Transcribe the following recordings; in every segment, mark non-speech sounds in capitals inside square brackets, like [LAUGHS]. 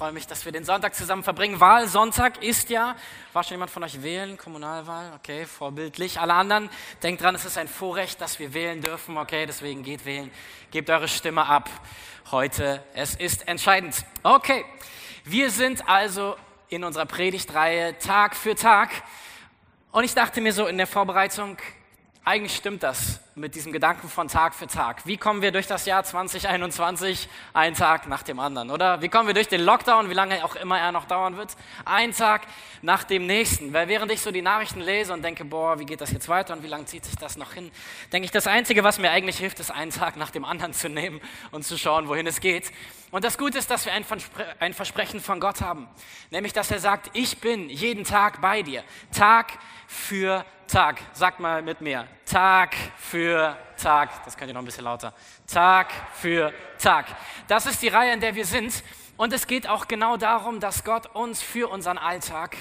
freue mich, dass wir den Sonntag zusammen verbringen. Wahlsonntag ist ja, war schon jemand von euch wählen? Kommunalwahl? Okay, vorbildlich. Alle anderen, denkt dran, es ist ein Vorrecht, dass wir wählen dürfen. Okay, deswegen geht wählen. Gebt eure Stimme ab heute. Es ist entscheidend. Okay, wir sind also in unserer Predigtreihe Tag für Tag. Und ich dachte mir so in der Vorbereitung, eigentlich stimmt das mit diesem Gedanken von Tag für Tag. Wie kommen wir durch das Jahr 2021? Ein Tag nach dem anderen, oder? Wie kommen wir durch den Lockdown, wie lange auch immer er noch dauern wird? Ein Tag nach dem nächsten. Weil während ich so die Nachrichten lese und denke, boah, wie geht das jetzt weiter und wie lange zieht sich das noch hin, denke ich, das Einzige, was mir eigentlich hilft, ist einen Tag nach dem anderen zu nehmen und zu schauen, wohin es geht. Und das Gute ist, dass wir ein, ein Versprechen von Gott haben. Nämlich, dass er sagt, ich bin jeden Tag bei dir. Tag für Tag. Sagt mal mit mir. Tag für Tag. Das könnt ihr noch ein bisschen lauter. Tag für Tag. Das ist die Reihe, in der wir sind. Und es geht auch genau darum, dass Gott uns für unseren Alltag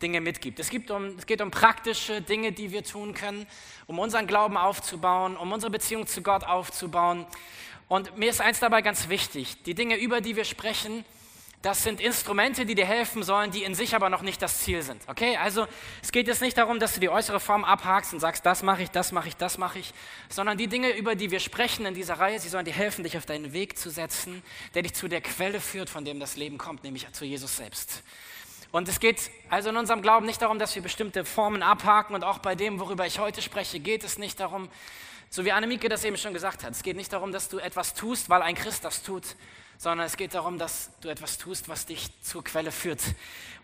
Dinge mitgibt. Es, gibt um, es geht um praktische Dinge, die wir tun können, um unseren Glauben aufzubauen, um unsere Beziehung zu Gott aufzubauen. Und mir ist eins dabei ganz wichtig. Die Dinge, über die wir sprechen, das sind Instrumente, die dir helfen sollen, die in sich aber noch nicht das Ziel sind. Okay? Also es geht jetzt nicht darum, dass du die äußere Form abhakst und sagst, das mache ich, das mache ich, das mache ich, sondern die Dinge, über die wir sprechen in dieser Reihe, sie sollen dir helfen, dich auf deinen Weg zu setzen, der dich zu der Quelle führt, von dem das Leben kommt, nämlich zu Jesus selbst. Und es geht also in unserem Glauben nicht darum, dass wir bestimmte Formen abhaken und auch bei dem, worüber ich heute spreche, geht es nicht darum, so wie Annemieke das eben schon gesagt hat, es geht nicht darum, dass du etwas tust, weil ein Christ das tut, sondern es geht darum, dass du etwas tust, was dich zur Quelle führt.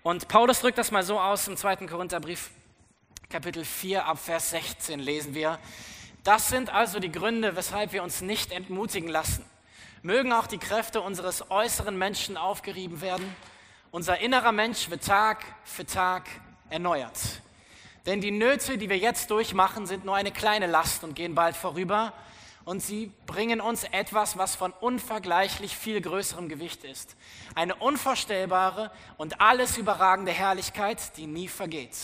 Und Paulus drückt das mal so aus im 2. Korintherbrief, Kapitel 4, ab Vers 16 lesen wir. Das sind also die Gründe, weshalb wir uns nicht entmutigen lassen. Mögen auch die Kräfte unseres äußeren Menschen aufgerieben werden. Unser innerer Mensch wird Tag für Tag erneuert. Denn die Nöte, die wir jetzt durchmachen, sind nur eine kleine Last und gehen bald vorüber und sie bringen uns etwas, was von unvergleichlich viel größerem Gewicht ist. Eine unvorstellbare und alles überragende Herrlichkeit, die nie vergeht.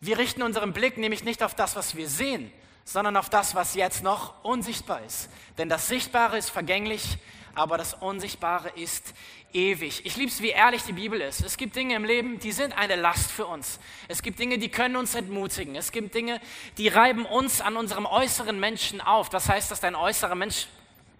Wir richten unseren Blick nämlich nicht auf das, was wir sehen, sondern auf das, was jetzt noch unsichtbar ist. Denn das Sichtbare ist vergänglich, aber das Unsichtbare ist ewig. Ich liebe es, wie ehrlich die Bibel ist. Es gibt Dinge im Leben, die sind eine Last für uns. Es gibt Dinge, die können uns entmutigen. Es gibt Dinge, die reiben uns an unserem äußeren Menschen auf. Das heißt, dass dein äußerer Mensch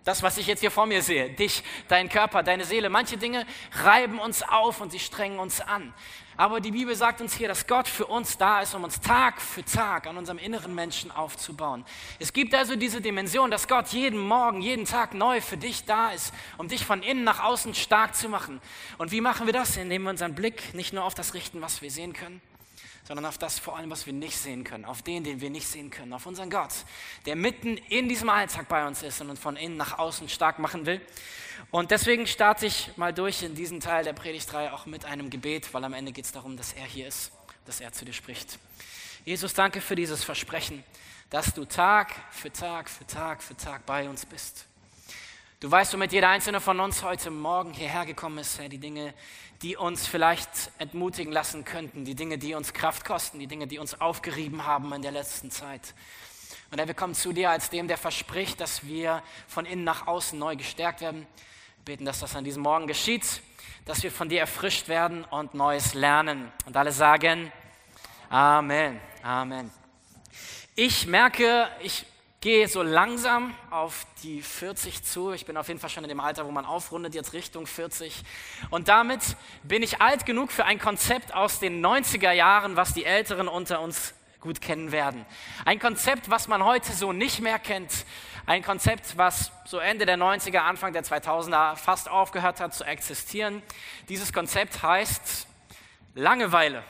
das, was ich jetzt hier vor mir sehe, dich, dein Körper, deine Seele, manche Dinge reiben uns auf und sie strengen uns an. Aber die Bibel sagt uns hier, dass Gott für uns da ist, um uns Tag für Tag an unserem inneren Menschen aufzubauen. Es gibt also diese Dimension, dass Gott jeden Morgen, jeden Tag neu für dich da ist, um dich von innen nach außen stark zu machen. Und wie machen wir das? Indem wir unseren Blick nicht nur auf das richten, was wir sehen können, sondern auf das vor allem, was wir nicht sehen können, auf den, den wir nicht sehen können, auf unseren Gott, der mitten in diesem Alltag bei uns ist und von innen nach außen stark machen will. Und deswegen starte ich mal durch in diesen Teil der Predigtreihe auch mit einem Gebet, weil am Ende geht es darum, dass er hier ist, dass er zu dir spricht. Jesus, danke für dieses Versprechen, dass du Tag für Tag für Tag für Tag bei uns bist. Du weißt, womit jeder einzelne von uns heute Morgen hierher gekommen ist, Herr, die Dinge, die uns vielleicht entmutigen lassen könnten, die Dinge, die uns Kraft kosten, die Dinge, die uns aufgerieben haben in der letzten Zeit. Und Herr, wir kommen zu dir als dem, der verspricht, dass wir von innen nach außen neu gestärkt werden. Wir beten, dass das an diesem Morgen geschieht, dass wir von dir erfrischt werden und Neues lernen. Und alle sagen Amen. Amen. Ich merke, ich gehe so langsam auf die 40 zu. Ich bin auf jeden Fall schon in dem Alter, wo man aufrundet, jetzt Richtung 40. Und damit bin ich alt genug für ein Konzept aus den 90er Jahren, was die Älteren unter uns gut kennen werden. Ein Konzept, was man heute so nicht mehr kennt. Ein Konzept, was so Ende der 90er, Anfang der 2000er fast aufgehört hat zu existieren. Dieses Konzept heißt Langeweile.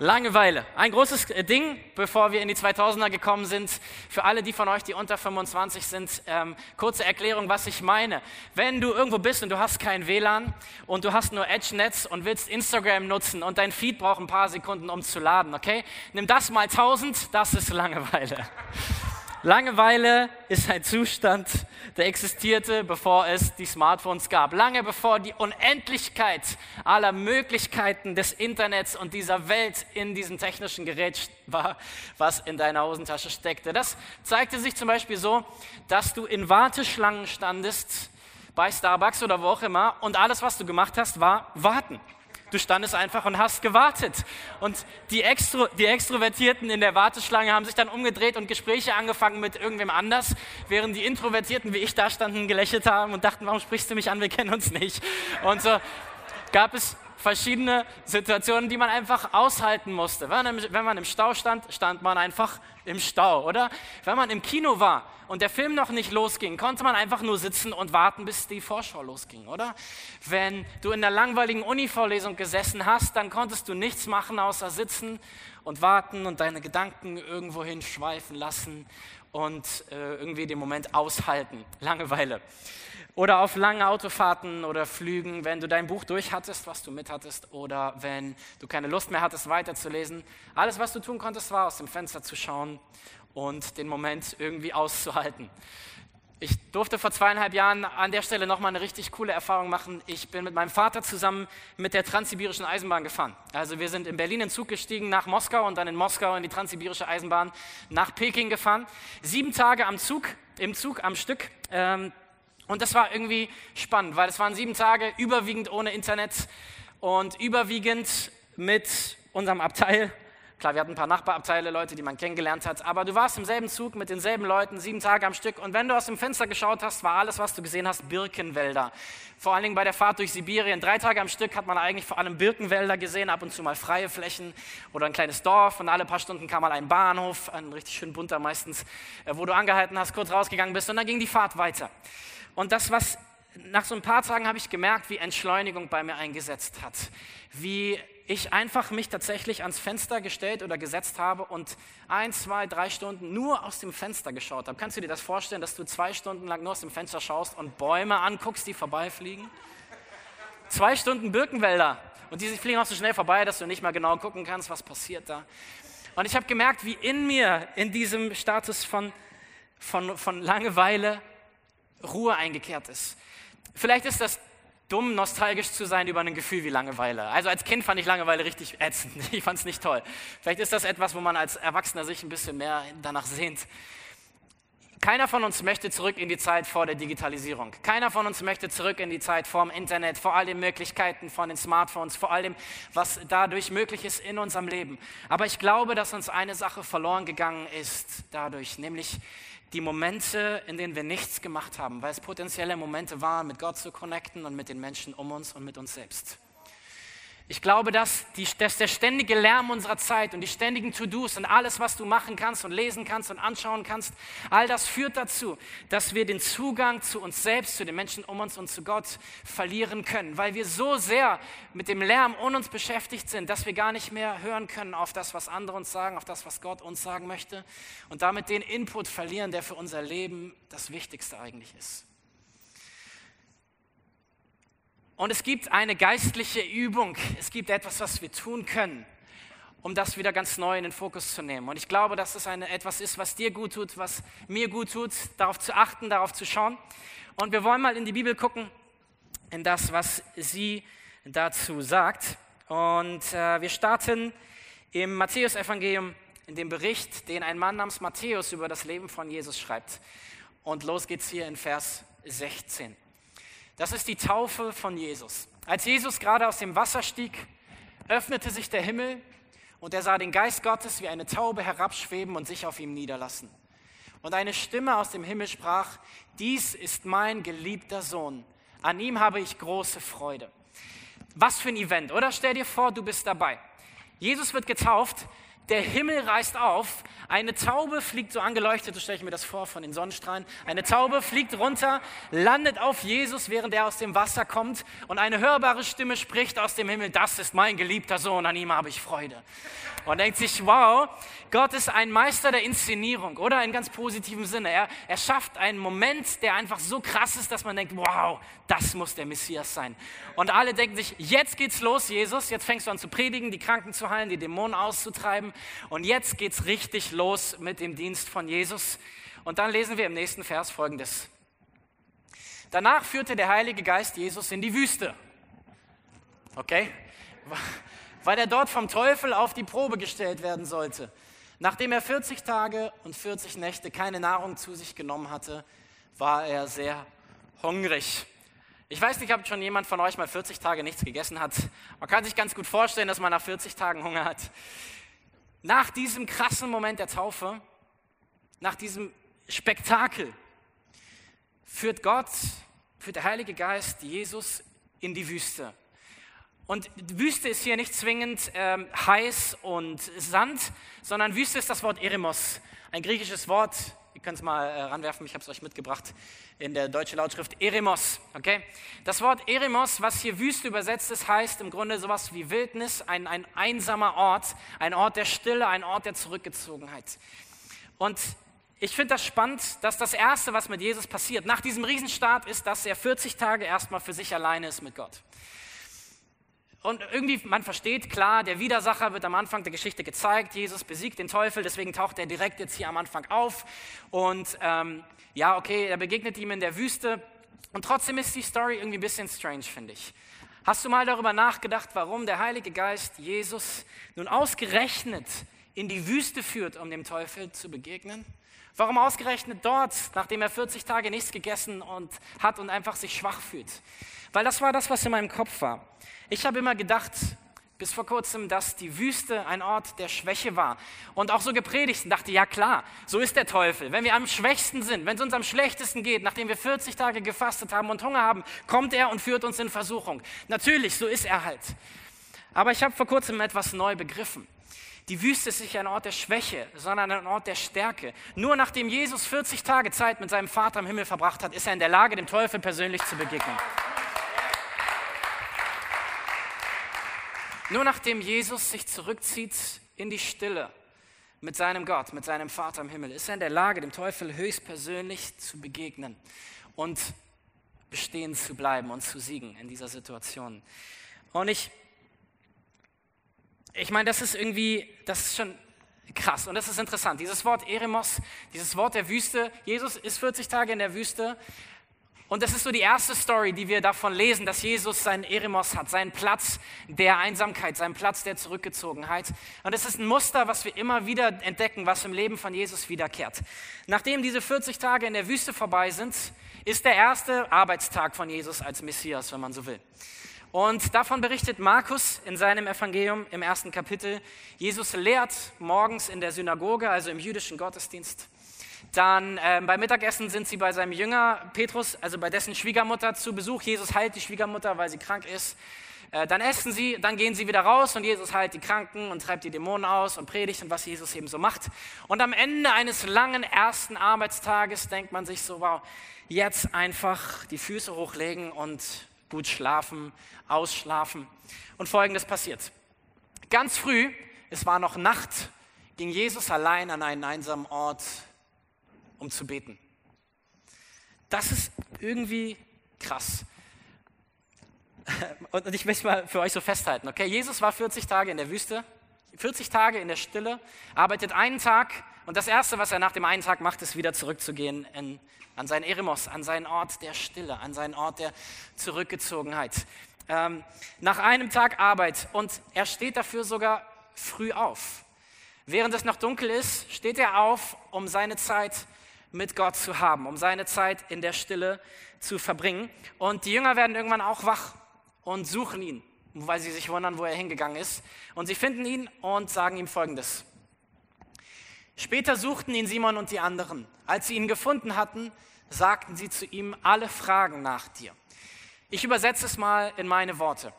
Langeweile. Ein großes äh, Ding, bevor wir in die 2000er gekommen sind. Für alle, die von euch, die unter 25 sind, ähm, kurze Erklärung, was ich meine. Wenn du irgendwo bist und du hast kein WLAN und du hast nur EdgeNetz und willst Instagram nutzen und dein Feed braucht ein paar Sekunden, um zu laden, okay? Nimm das mal 1000, das ist Langeweile. [LAUGHS] Langeweile ist ein Zustand, der existierte, bevor es die Smartphones gab. Lange bevor die Unendlichkeit aller Möglichkeiten des Internets und dieser Welt in diesem technischen Gerät war, was in deiner Hosentasche steckte. Das zeigte sich zum Beispiel so, dass du in Warteschlangen standest bei Starbucks oder wo auch immer und alles, was du gemacht hast, war warten. Du standest einfach und hast gewartet. Und die, Extro, die Extrovertierten in der Warteschlange haben sich dann umgedreht und Gespräche angefangen mit irgendwem anders, während die Introvertierten wie ich da standen, gelächelt haben und dachten, warum sprichst du mich an, wir kennen uns nicht. Und so gab es verschiedene Situationen, die man einfach aushalten musste. Wenn man im Stau stand, stand man einfach im Stau, oder? Wenn man im Kino war und der Film noch nicht losging, konnte man einfach nur sitzen und warten, bis die Vorschau losging, oder? Wenn du in der langweiligen Uni-Vorlesung gesessen hast, dann konntest du nichts machen, außer sitzen und warten und deine Gedanken irgendwohin schweifen lassen und äh, irgendwie den Moment aushalten. Langeweile. Oder auf langen Autofahrten oder Flügen, wenn du dein Buch durch hattest, was du mit hattest, oder wenn du keine Lust mehr hattest, weiterzulesen. Alles, was du tun konntest, war aus dem Fenster zu schauen und den Moment irgendwie auszuhalten. Ich durfte vor zweieinhalb Jahren an der Stelle nochmal eine richtig coole Erfahrung machen. Ich bin mit meinem Vater zusammen mit der Transsibirischen Eisenbahn gefahren. Also wir sind in Berlin in Zug gestiegen nach Moskau und dann in Moskau in die Transsibirische Eisenbahn nach Peking gefahren. Sieben Tage am Zug, im Zug am Stück. Ähm, und das war irgendwie spannend, weil es waren sieben Tage überwiegend ohne Internet und überwiegend mit unserem Abteil. Klar, wir hatten ein paar Nachbarabteile, Leute, die man kennengelernt hat, aber du warst im selben Zug mit denselben Leuten, sieben Tage am Stück. Und wenn du aus dem Fenster geschaut hast, war alles, was du gesehen hast, Birkenwälder. Vor allen Dingen bei der Fahrt durch Sibirien. Drei Tage am Stück hat man eigentlich vor allem Birkenwälder gesehen, ab und zu mal freie Flächen oder ein kleines Dorf. Und alle paar Stunden kam mal ein Bahnhof, ein richtig schön bunter meistens, äh, wo du angehalten hast, kurz rausgegangen bist und dann ging die Fahrt weiter. Und das, was nach so ein paar Tagen habe ich gemerkt, wie Entschleunigung bei mir eingesetzt hat. Wie ich einfach mich tatsächlich ans Fenster gestellt oder gesetzt habe und ein, zwei, drei Stunden nur aus dem Fenster geschaut habe. Kannst du dir das vorstellen, dass du zwei Stunden lang nur aus dem Fenster schaust und Bäume anguckst, die vorbeifliegen? Zwei Stunden Birkenwälder und die fliegen auch so schnell vorbei, dass du nicht mal genau gucken kannst, was passiert da. Und ich habe gemerkt, wie in mir, in diesem Status von, von, von Langeweile, Ruhe eingekehrt ist. Vielleicht ist das dumm, nostalgisch zu sein über ein Gefühl wie Langeweile. Also als Kind fand ich Langeweile richtig ätzend. [LAUGHS] Ich fand es nicht toll. Vielleicht ist das etwas, wo man als Erwachsener sich ein bisschen mehr danach sehnt. Keiner von uns möchte zurück in die Zeit vor der Digitalisierung. Keiner von uns möchte zurück in die Zeit vor dem Internet, vor all den Möglichkeiten von den Smartphones, vor all dem, was dadurch möglich ist in unserem Leben. Aber ich glaube, dass uns eine Sache verloren gegangen ist dadurch, nämlich die Momente, in denen wir nichts gemacht haben, weil es potenzielle Momente waren, mit Gott zu connecten und mit den Menschen um uns und mit uns selbst. Ich glaube, dass, die, dass, der ständige Lärm unserer Zeit und die ständigen To-Dos und alles, was du machen kannst und lesen kannst und anschauen kannst, all das führt dazu, dass wir den Zugang zu uns selbst, zu den Menschen um uns und zu Gott verlieren können, weil wir so sehr mit dem Lärm um uns beschäftigt sind, dass wir gar nicht mehr hören können auf das, was andere uns sagen, auf das, was Gott uns sagen möchte und damit den Input verlieren, der für unser Leben das Wichtigste eigentlich ist. Und es gibt eine geistliche Übung, es gibt etwas, was wir tun können, um das wieder ganz neu in den Fokus zu nehmen. Und ich glaube, dass es eine, etwas ist, was dir gut tut, was mir gut tut, darauf zu achten, darauf zu schauen. Und wir wollen mal in die Bibel gucken, in das, was sie dazu sagt. Und äh, wir starten im Matthäusevangelium, in dem Bericht, den ein Mann namens Matthäus über das Leben von Jesus schreibt. Und los geht's hier in Vers 16. Das ist die Taufe von Jesus. Als Jesus gerade aus dem Wasser stieg, öffnete sich der Himmel und er sah den Geist Gottes wie eine Taube herabschweben und sich auf ihm niederlassen. Und eine Stimme aus dem Himmel sprach, dies ist mein geliebter Sohn, an ihm habe ich große Freude. Was für ein Event, oder? Stell dir vor, du bist dabei. Jesus wird getauft, der Himmel reißt auf, eine Taube fliegt so angeleuchtet, so stelle ich mir das vor von den Sonnenstrahlen, eine Taube fliegt runter, landet auf Jesus, während er aus dem Wasser kommt. Und eine hörbare Stimme spricht aus dem Himmel, das ist mein geliebter Sohn, an ihm habe ich Freude. Und denkt sich, wow, Gott ist ein Meister der Inszenierung, oder? In ganz positivem Sinne. Er, er schafft einen Moment, der einfach so krass ist, dass man denkt, wow, das muss der Messias sein. Und alle denken sich, jetzt geht's los, Jesus, jetzt fängst du an zu predigen, die Kranken zu heilen, die Dämonen auszutreiben. Und jetzt geht's richtig los mit dem Dienst von Jesus. Und dann lesen wir im nächsten Vers folgendes. Danach führte der Heilige Geist Jesus in die Wüste. Okay? Weil er dort vom Teufel auf die Probe gestellt werden sollte. Nachdem er 40 Tage und 40 Nächte keine Nahrung zu sich genommen hatte, war er sehr hungrig. Ich weiß nicht, ob schon jemand von euch mal 40 Tage nichts gegessen hat. Man kann sich ganz gut vorstellen, dass man nach 40 Tagen Hunger hat. Nach diesem krassen Moment der Taufe, nach diesem Spektakel, führt Gott, führt der Heilige Geist Jesus in die Wüste. Und Wüste ist hier nicht zwingend ähm, heiß und Sand, sondern Wüste ist das Wort Eremos, ein griechisches Wort, Ihr könnt es mal äh, ranwerfen, ich habe es euch mitgebracht in der deutschen Lautschrift Eremos. Okay? Das Wort Eremos, was hier Wüste übersetzt ist, heißt im Grunde sowas wie Wildnis, ein, ein einsamer Ort, ein Ort der Stille, ein Ort der Zurückgezogenheit. Und ich finde das spannend, dass das Erste, was mit Jesus passiert, nach diesem Riesenstart, ist, dass er 40 Tage erstmal für sich alleine ist mit Gott. Und irgendwie, man versteht, klar, der Widersacher wird am Anfang der Geschichte gezeigt. Jesus besiegt den Teufel, deswegen taucht er direkt jetzt hier am Anfang auf. Und ähm, ja, okay, er begegnet ihm in der Wüste. Und trotzdem ist die Story irgendwie ein bisschen strange, finde ich. Hast du mal darüber nachgedacht, warum der Heilige Geist Jesus nun ausgerechnet in die Wüste führt, um dem Teufel zu begegnen? Warum ausgerechnet dort, nachdem er 40 Tage nichts gegessen und hat und einfach sich schwach fühlt? Weil das war das, was in meinem Kopf war. Ich habe immer gedacht, bis vor kurzem, dass die Wüste ein Ort der Schwäche war. Und auch so gepredigt und dachte, ja klar, so ist der Teufel. Wenn wir am schwächsten sind, wenn es uns am schlechtesten geht, nachdem wir 40 Tage gefastet haben und Hunger haben, kommt er und führt uns in Versuchung. Natürlich, so ist er halt. Aber ich habe vor kurzem etwas neu begriffen. Die Wüste ist nicht ein Ort der Schwäche, sondern ein Ort der Stärke. Nur nachdem Jesus 40 Tage Zeit mit seinem Vater im Himmel verbracht hat, ist er in der Lage, dem Teufel persönlich zu begegnen. Nur nachdem Jesus sich zurückzieht in die Stille mit seinem Gott, mit seinem Vater im Himmel, ist er in der Lage, dem Teufel höchstpersönlich zu begegnen und bestehen zu bleiben und zu siegen in dieser Situation. Und ich, ich meine, das ist irgendwie, das ist schon krass und das ist interessant. Dieses Wort Eremos, dieses Wort der Wüste, Jesus ist 40 Tage in der Wüste und das ist so die erste Story, die wir davon lesen, dass Jesus seinen Eremos hat, seinen Platz der Einsamkeit, seinen Platz der Zurückgezogenheit. Und es ist ein Muster, was wir immer wieder entdecken, was im Leben von Jesus wiederkehrt. Nachdem diese 40 Tage in der Wüste vorbei sind, ist der erste Arbeitstag von Jesus als Messias, wenn man so will. Und davon berichtet Markus in seinem Evangelium im ersten Kapitel. Jesus lehrt morgens in der Synagoge, also im jüdischen Gottesdienst. Dann äh, beim Mittagessen sind sie bei seinem Jünger Petrus, also bei dessen Schwiegermutter zu Besuch. Jesus heilt die Schwiegermutter, weil sie krank ist. Äh, dann essen sie, dann gehen sie wieder raus und Jesus heilt die Kranken und treibt die Dämonen aus und predigt und was Jesus eben so macht. Und am Ende eines langen ersten Arbeitstages denkt man sich so, wow, jetzt einfach die Füße hochlegen und gut schlafen, ausschlafen. Und folgendes passiert. Ganz früh, es war noch Nacht, ging Jesus allein an einen einsamen Ort um zu beten. Das ist irgendwie krass. [LAUGHS] Und ich möchte mal für euch so festhalten, okay? Jesus war 40 Tage in der Wüste, 40 Tage in der Stille, arbeitet einen Tag und das Erste, was er nach dem einen Tag macht, ist wieder zurückzugehen in, an seinen Eremos, an seinen Ort der Stille, an seinen Ort der Zurückgezogenheit. Ähm, nach einem Tag Arbeit und er steht dafür sogar früh auf. Während es noch dunkel ist, steht er auf, um seine Zeit mit Gott zu haben, um seine Zeit in der Stille zu verbringen. Und die Jünger werden irgendwann auch wach und suchen ihn, weil sie sich wundern, wo er hingegangen ist. Und sie finden ihn und sagen ihm Folgendes. Später suchten ihn Simon und die anderen. Als sie ihn gefunden hatten, sagten sie zu ihm, alle fragen nach dir. Ich übersetze es mal in meine Worte.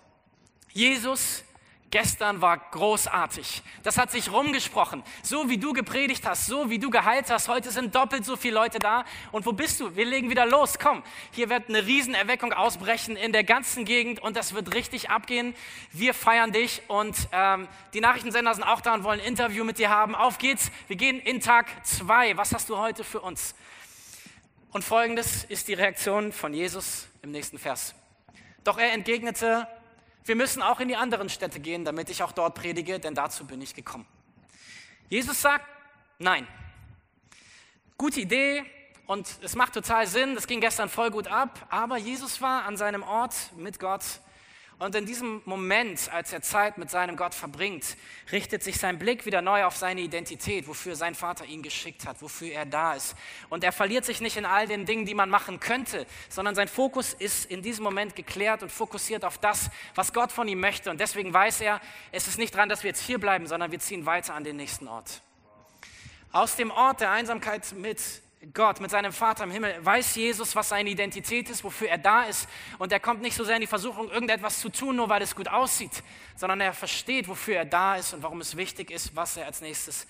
Jesus Gestern war großartig. Das hat sich rumgesprochen. So wie du gepredigt hast, so wie du geheilt hast, heute sind doppelt so viele Leute da. Und wo bist du? Wir legen wieder los. Komm, hier wird eine Riesenerweckung ausbrechen in der ganzen Gegend und das wird richtig abgehen. Wir feiern dich und ähm, die Nachrichtensender sind auch da und wollen ein Interview mit dir haben. Auf geht's. Wir gehen in Tag zwei. Was hast du heute für uns? Und folgendes ist die Reaktion von Jesus im nächsten Vers. Doch er entgegnete, wir müssen auch in die anderen Städte gehen, damit ich auch dort predige, denn dazu bin ich gekommen. Jesus sagt, nein. Gute Idee und es macht total Sinn, das ging gestern voll gut ab, aber Jesus war an seinem Ort mit Gott Und in diesem Moment, als er Zeit mit seinem Gott verbringt, richtet sich sein Blick wieder neu auf seine Identität, wofür sein Vater ihn geschickt hat, wofür er da ist. Und er verliert sich nicht in all den Dingen, die man machen könnte, sondern sein Fokus ist in diesem Moment geklärt und fokussiert auf das, was Gott von ihm möchte. Und deswegen weiß er, es ist nicht dran, dass wir jetzt hier bleiben, sondern wir ziehen weiter an den nächsten Ort. Aus dem Ort der Einsamkeit mit Gott, mit seinem Vater im Himmel, weiß Jesus, was seine Identität ist, wofür er da ist. Und er kommt nicht so sehr in die Versuchung, irgendetwas zu tun, nur weil es gut aussieht, sondern er versteht, wofür er da ist und warum es wichtig ist, was er als nächstes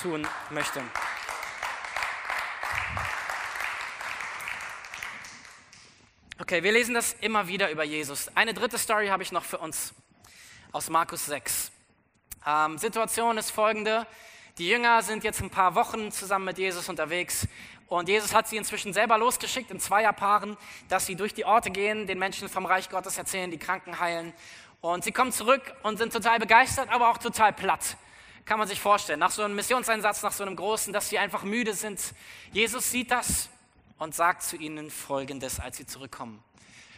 tun möchte. Okay, wir lesen das immer wieder über Jesus. Eine dritte Story habe ich noch für uns aus Markus 6. Ähm, Situation ist folgende. Die Jünger sind jetzt ein paar Wochen zusammen mit Jesus unterwegs und Jesus hat sie inzwischen selber losgeschickt in Zweierpaaren, dass sie durch die Orte gehen, den Menschen vom Reich Gottes erzählen, die Kranken heilen. Und sie kommen zurück und sind total begeistert, aber auch total platt. Kann man sich vorstellen. Nach so einem Missionseinsatz, nach so einem großen, dass sie einfach müde sind. Jesus sieht das und sagt zu ihnen Folgendes, als sie zurückkommen.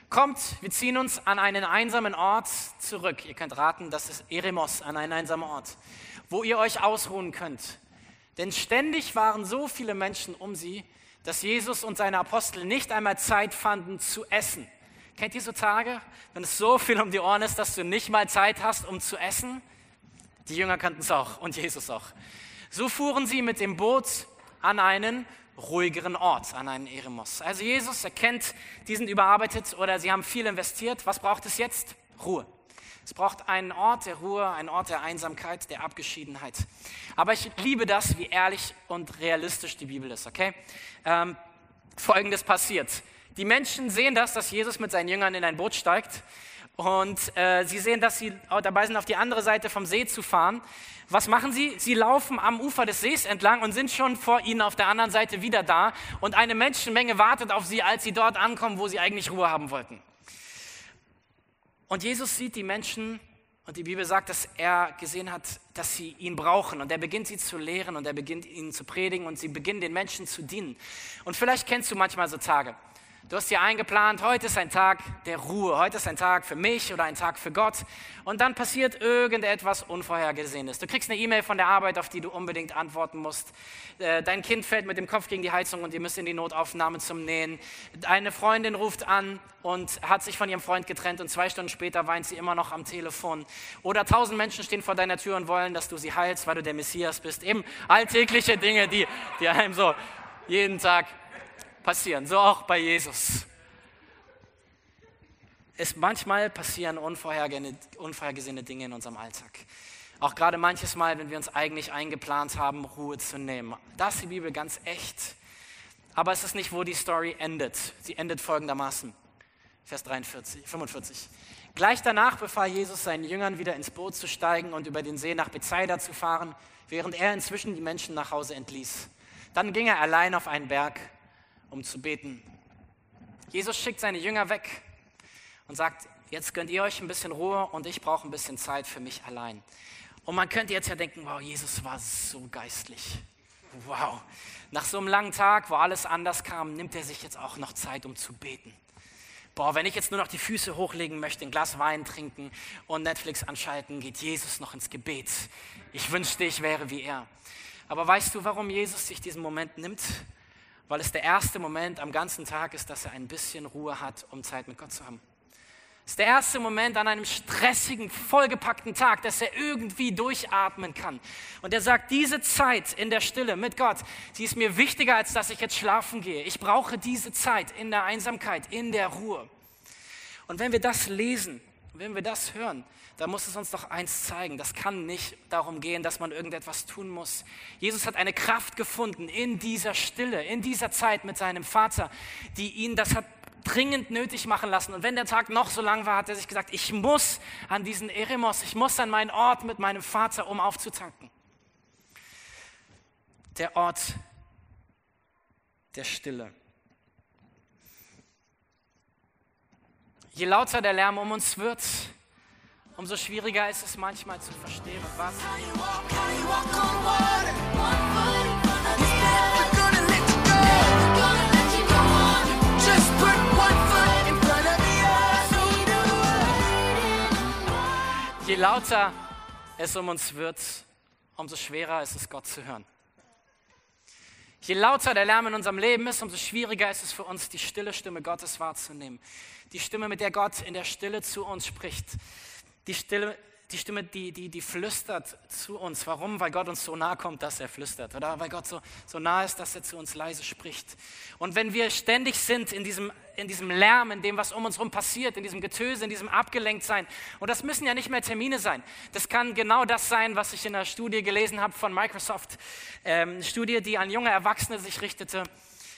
Kommt, wir ziehen uns an einen einsamen Ort zurück. Ihr könnt raten, das ist Eremos, an einen einsamen Ort wo ihr euch ausruhen könnt. Denn ständig waren so viele Menschen um sie, dass Jesus und seine Apostel nicht einmal Zeit fanden zu essen. Kennt ihr so Tage, wenn es so viel um die Ohren ist, dass du nicht mal Zeit hast, um zu essen? Die Jünger kannten es auch und Jesus auch. So fuhren sie mit dem Boot an einen ruhigeren Ort, an einen Eremos. Also Jesus erkennt, die sind überarbeitet oder sie haben viel investiert. Was braucht es jetzt? Ruhe. Es braucht einen Ort der Ruhe, einen Ort der Einsamkeit, der Abgeschiedenheit. Aber ich liebe das, wie ehrlich und realistisch die Bibel ist, okay? Ähm, Folgendes passiert. Die Menschen sehen das, dass Jesus mit seinen Jüngern in ein Boot steigt und äh, sie sehen, dass sie dabei sind, auf die andere Seite vom See zu fahren. Was machen sie? Sie laufen am Ufer des Sees entlang und sind schon vor ihnen auf der anderen Seite wieder da. Und eine Menschenmenge wartet auf sie, als sie dort ankommen, wo sie eigentlich Ruhe haben wollten. Und Jesus sieht die Menschen und die Bibel sagt, dass er gesehen hat, dass sie ihn brauchen. Und er beginnt sie zu lehren und er beginnt ihnen zu predigen und sie beginnen den Menschen zu dienen. Und vielleicht kennst du manchmal so Tage. Du hast dir eingeplant, heute ist ein Tag der Ruhe, heute ist ein Tag für mich oder ein Tag für Gott. Und dann passiert irgendetwas Unvorhergesehenes. Du kriegst eine E-Mail von der Arbeit, auf die du unbedingt antworten musst. Äh, dein Kind fällt mit dem Kopf gegen die Heizung und ihr müsst in die Notaufnahme zum Nähen. Deine Freundin ruft an und hat sich von ihrem Freund getrennt und zwei Stunden später weint sie immer noch am Telefon. Oder tausend Menschen stehen vor deiner Tür und wollen, dass du sie heilst, weil du der Messias bist. Eben alltägliche Dinge, die, die einem so jeden Tag passieren, so auch bei Jesus. Es manchmal passieren unvorhergesehene Dinge in unserem Alltag. Auch gerade manches Mal, wenn wir uns eigentlich eingeplant haben, Ruhe zu nehmen. Da ist die Bibel ganz echt. Aber es ist nicht, wo die Story endet. Sie endet folgendermaßen. Vers 43, 45. Gleich danach befahl Jesus seinen Jüngern, wieder ins Boot zu steigen und über den See nach Bethsaida zu fahren, während er inzwischen die Menschen nach Hause entließ. Dann ging er allein auf einen Berg um zu beten. Jesus schickt seine Jünger weg und sagt, jetzt gönnt ihr euch ein bisschen Ruhe und ich brauche ein bisschen Zeit für mich allein. Und man könnte jetzt ja denken, wow, Jesus war so geistlich. Wow. Nach so einem langen Tag, wo alles anders kam, nimmt er sich jetzt auch noch Zeit, um zu beten. Boah, wenn ich jetzt nur noch die Füße hochlegen möchte, ein Glas Wein trinken und Netflix anschalten, geht Jesus noch ins Gebet. Ich wünschte, ich wäre wie er. Aber weißt du, warum Jesus sich diesen Moment nimmt? Weil es der erste Moment am ganzen Tag ist, dass er ein bisschen Ruhe hat, um Zeit mit Gott zu haben. Es ist der erste Moment an einem stressigen, vollgepackten Tag, dass er irgendwie durchatmen kann. Und er sagt, diese Zeit in der Stille mit Gott, die ist mir wichtiger, als dass ich jetzt schlafen gehe. Ich brauche diese Zeit in der Einsamkeit, in der Ruhe. Und wenn wir das lesen, wenn wir das hören, da muss es uns doch eins zeigen. Das kann nicht darum gehen, dass man irgendetwas tun muss. Jesus hat eine Kraft gefunden in dieser Stille, in dieser Zeit mit seinem Vater, die ihn das hat dringend nötig machen lassen. Und wenn der Tag noch so lang war, hat er sich gesagt, ich muss an diesen Eremos, ich muss an meinen Ort mit meinem Vater, um aufzutanken. Der Ort der Stille. Je lauter der Lärm um uns wird, umso schwieriger ist es manchmal zu verstehen, was. Je lauter es um uns wird, umso schwerer ist es, Gott zu hören. Je lauter der Lärm in unserem Leben ist, umso schwieriger ist es für uns, die stille Stimme Gottes wahrzunehmen. Die Stimme, mit der Gott in der Stille zu uns spricht. Die Stille, die Stimme, die, die, die flüstert zu uns. Warum? Weil Gott uns so nah kommt, dass er flüstert. Oder weil Gott so, so nah ist, dass er zu uns leise spricht. Und wenn wir ständig sind in diesem, in diesem Lärm, in dem, was um uns herum passiert, in diesem Getöse, in diesem Abgelenktsein, und das müssen ja nicht mehr Termine sein. Das kann genau das sein, was ich in der Studie gelesen habe von Microsoft. Ähm, Studie, die an junge Erwachsene sich richtete,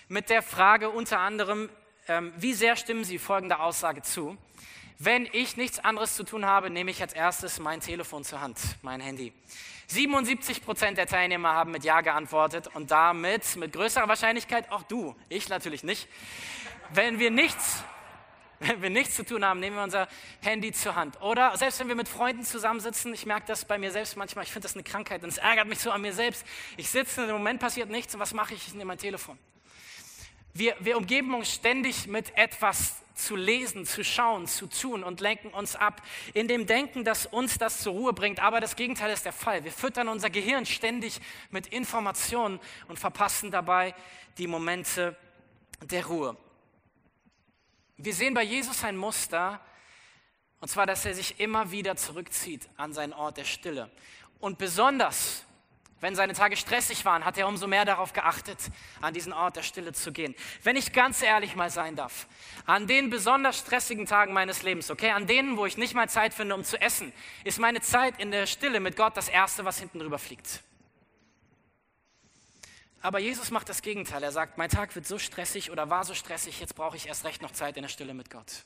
mit der Frage unter anderem, ähm, wie sehr stimmen Sie folgender Aussage zu? Wenn ich nichts anderes zu tun habe, nehme ich als erstes mein Telefon zur Hand, mein Handy. 77 Prozent der Teilnehmer haben mit Ja geantwortet und damit mit größerer Wahrscheinlichkeit auch du, ich natürlich nicht. Wenn wir nichts, [LAUGHS] wenn wir nichts zu tun haben, nehmen wir unser Handy zur Hand. Oder selbst wenn wir mit Freunden zusammensitzen, ich merke das bei mir selbst manchmal, ich finde das eine Krankheit und es ärgert mich so an mir selbst. Ich sitze, im Moment passiert nichts und was mache ich? Ich nehme mein Telefon. Wir, wir umgeben uns ständig mit etwas zu lesen, zu schauen, zu tun und lenken uns ab in dem Denken, dass uns das zur Ruhe bringt. Aber das Gegenteil ist der Fall. Wir füttern unser Gehirn ständig mit Informationen und verpassen dabei die Momente der Ruhe. Wir sehen bei Jesus ein Muster, und zwar, dass er sich immer wieder zurückzieht an seinen Ort der Stille. Und besonders wenn seine Tage stressig waren, hat er umso mehr darauf geachtet, an diesen Ort der Stille zu gehen. Wenn ich ganz ehrlich mal sein darf, an den besonders stressigen Tagen meines Lebens, okay, an denen, wo ich nicht mal Zeit finde, um zu essen, ist meine Zeit in der Stille mit Gott das Erste, was hinten drüber fliegt. Aber Jesus macht das Gegenteil. Er sagt, mein Tag wird so stressig oder war so stressig, jetzt brauche ich erst recht noch Zeit in der Stille mit Gott.